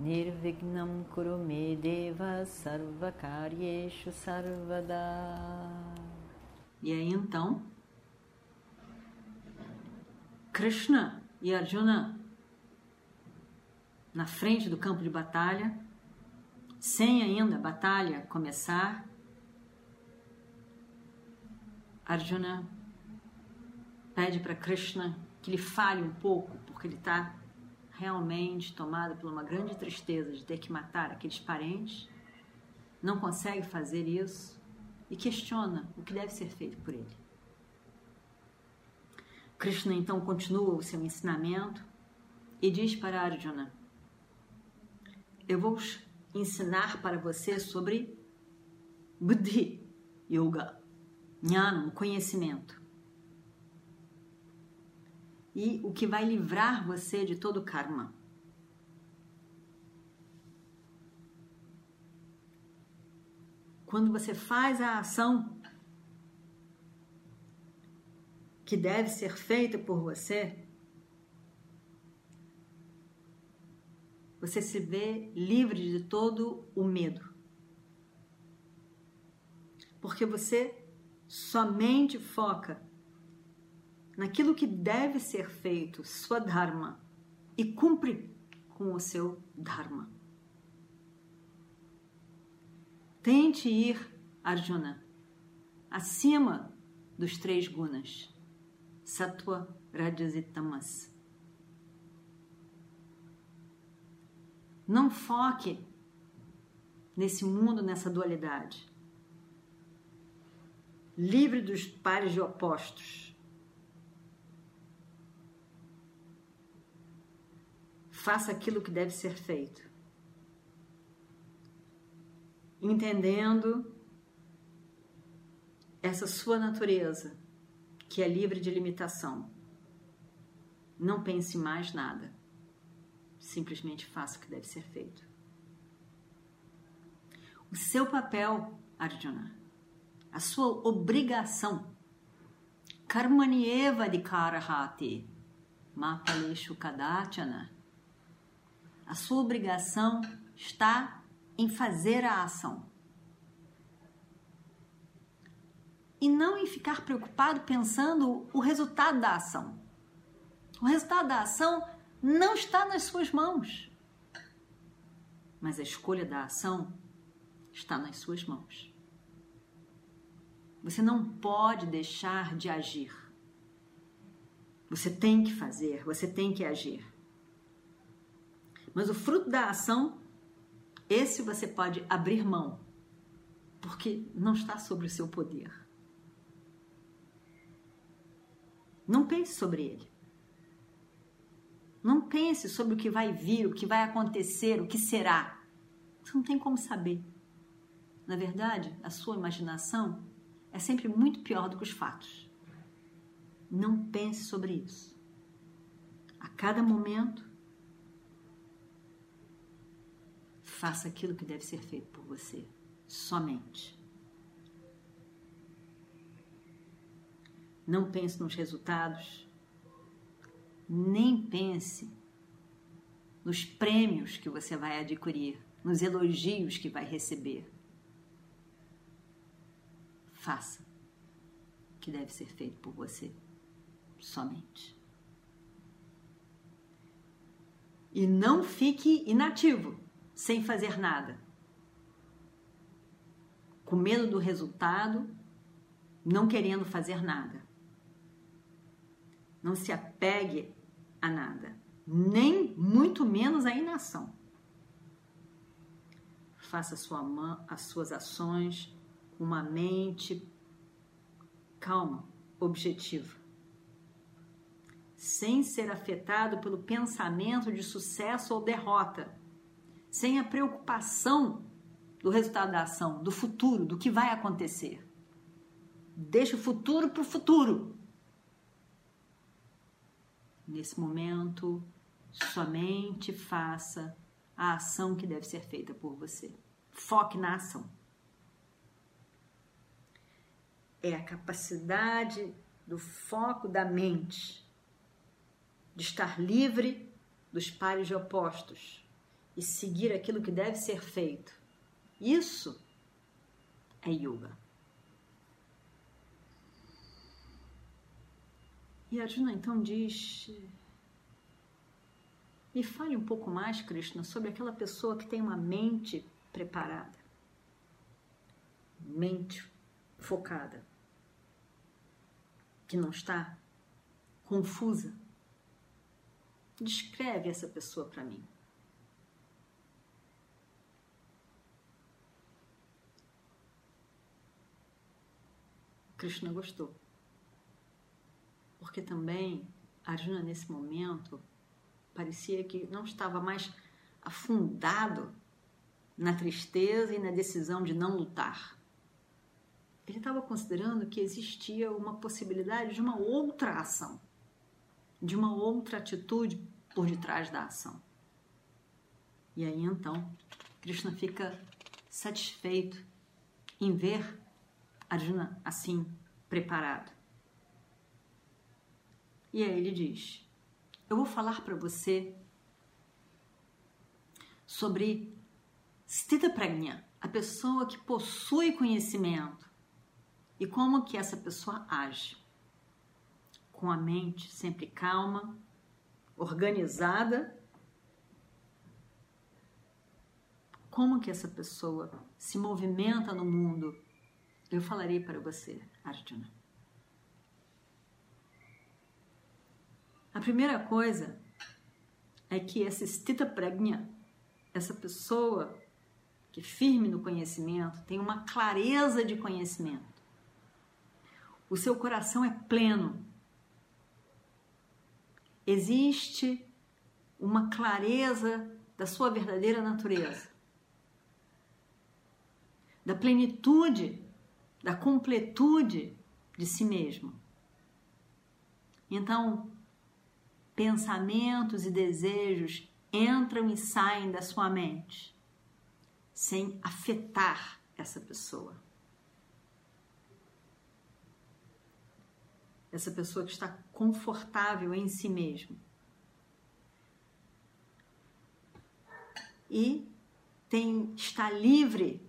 Nirvignam Kurume Deva Sarvakaryeshu Sarvada. E aí então, Krishna e Arjuna na frente do campo de batalha, sem ainda a batalha começar, Arjuna pede para Krishna que lhe fale um pouco, porque ele está realmente tomado por uma grande tristeza de ter que matar aqueles parentes, não consegue fazer isso e questiona o que deve ser feito por ele. Krishna então continua o seu ensinamento e diz para Arjuna: Eu vou ensinar para você sobre Buddhi Yoga, Jnana, conhecimento. E o que vai livrar você de todo karma. Quando você faz a ação que deve ser feita por você, você se vê livre de todo o medo. Porque você somente foca naquilo que deve ser feito, sua dharma, e cumpre com o seu dharma. Tente ir, Arjuna, acima dos três gunas. Sattva, Rajas e Tamas. Não foque nesse mundo, nessa dualidade. Livre dos pares de opostos. Faça aquilo que deve ser feito. Entendendo essa sua natureza que é livre de limitação. Não pense mais nada. Simplesmente faça o que deve ser feito. O seu papel, Arjuna, a sua obrigação, Karmanieva de Karahati, Mapaleshu Kadachana, a sua obrigação está em fazer a ação. e não em ficar preocupado pensando o resultado da ação. O resultado da ação não está nas suas mãos, mas a escolha da ação está nas suas mãos. Você não pode deixar de agir. Você tem que fazer, você tem que agir. Mas o fruto da ação, esse você pode abrir mão, porque não está sobre o seu poder. Não pense sobre ele. Não pense sobre o que vai vir, o que vai acontecer, o que será. Você não tem como saber. Na verdade, a sua imaginação é sempre muito pior do que os fatos. Não pense sobre isso. A cada momento, faça aquilo que deve ser feito por você, somente. Não pense nos resultados, nem pense nos prêmios que você vai adquirir, nos elogios que vai receber. Faça o que deve ser feito por você, somente. E não fique inativo, sem fazer nada. Com medo do resultado, não querendo fazer nada. Não se apegue a nada, nem muito menos à inação. Faça sua mão, as suas ações com uma mente calma, objetiva, sem ser afetado pelo pensamento de sucesso ou derrota, sem a preocupação do resultado da ação, do futuro, do que vai acontecer. Deixa o futuro para o futuro. Nesse momento, somente faça a ação que deve ser feita por você. Foque na ação. É a capacidade do foco da mente de estar livre dos pares de opostos e seguir aquilo que deve ser feito. Isso é yoga. E Arjuna então diz: Me fale um pouco mais, Krishna, sobre aquela pessoa que tem uma mente preparada, mente focada, que não está confusa. Descreve essa pessoa para mim. Krishna gostou porque também Arjuna, nesse momento, parecia que não estava mais afundado na tristeza e na decisão de não lutar. Ele estava considerando que existia uma possibilidade de uma outra ação, de uma outra atitude por detrás da ação. E aí então, Krishna fica satisfeito em ver Arjuna assim preparado. E aí ele diz: Eu vou falar para você sobre Stita Pragna, a pessoa que possui conhecimento e como que essa pessoa age. Com a mente sempre calma, organizada. Como que essa pessoa se movimenta no mundo? Eu falarei para você, Arjuna. A primeira coisa é que essa stita pregna, essa pessoa que é firme no conhecimento, tem uma clareza de conhecimento. O seu coração é pleno. Existe uma clareza da sua verdadeira natureza, da plenitude, da completude de si mesmo. Então, pensamentos e desejos entram e saem da sua mente sem afetar essa pessoa. Essa pessoa que está confortável em si mesmo. E tem, está livre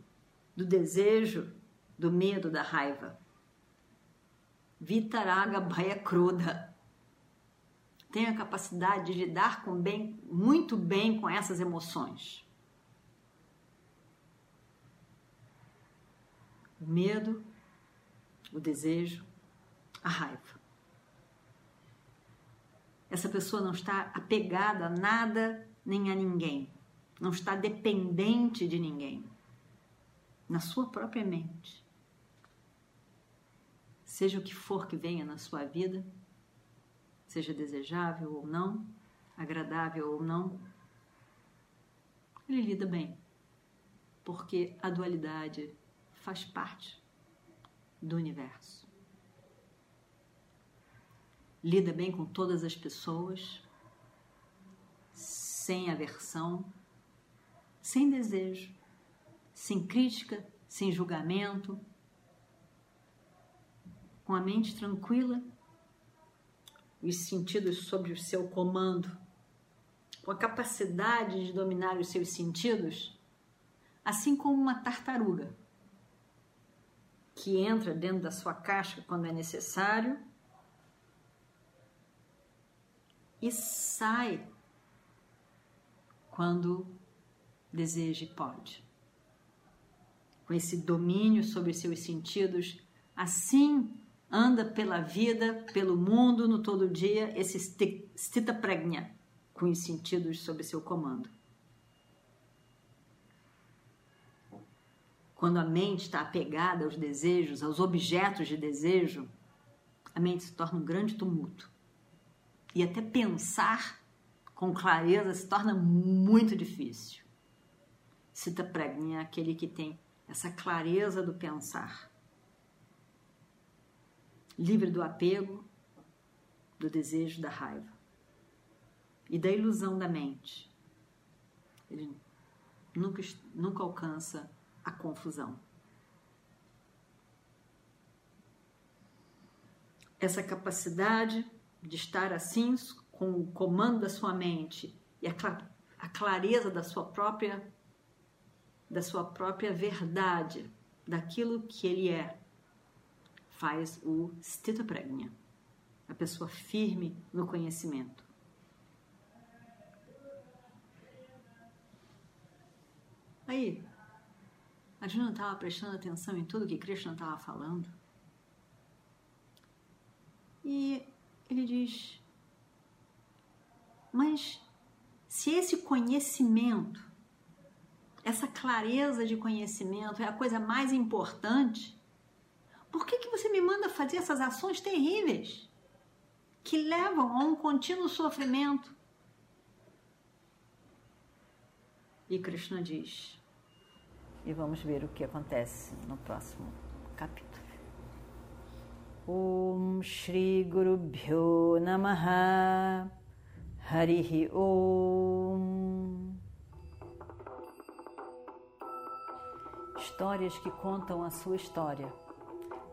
do desejo, do medo, da raiva. Vitaraga Bhaya Kruda tenho a capacidade de lidar com bem, muito bem com essas emoções. O medo, o desejo, a raiva. Essa pessoa não está apegada a nada nem a ninguém, não está dependente de ninguém, na sua própria mente. Seja o que for que venha na sua vida, seja desejável ou não, agradável ou não, ele lida bem, porque a dualidade faz parte do universo. Lida bem com todas as pessoas, sem aversão, sem desejo, sem crítica, sem julgamento, com a mente tranquila os sentidos sob o seu comando, com a capacidade de dominar os seus sentidos, assim como uma tartaruga que entra dentro da sua casca quando é necessário e sai quando deseja e pode. Com esse domínio sobre seus sentidos, assim anda pela vida, pelo mundo, no todo dia, esse stita pregna, com os sentidos sob seu comando. Quando a mente está apegada aos desejos, aos objetos de desejo, a mente se torna um grande tumulto. E até pensar com clareza se torna muito difícil. Cita Pregna é aquele que tem essa clareza do pensar. Livre do apego, do desejo, da raiva e da ilusão da mente. Ele nunca, nunca alcança a confusão. Essa capacidade de estar assim, com o comando da sua mente e a, a clareza da sua própria da sua própria verdade, daquilo que ele é, faz o stita pregna, a pessoa firme no conhecimento. Aí, a Juna estava prestando atenção em tudo que Krishna estava falando. E ele diz: Mas se esse conhecimento, essa clareza de conhecimento é a coisa mais importante, por que, que você me manda fazer essas ações terríveis que levam a um contínuo sofrimento? E Krishna diz: e vamos ver o que acontece no próximo capítulo. Om Shri Guru Bhyo Namaha Harihi Om Histórias que contam a sua história,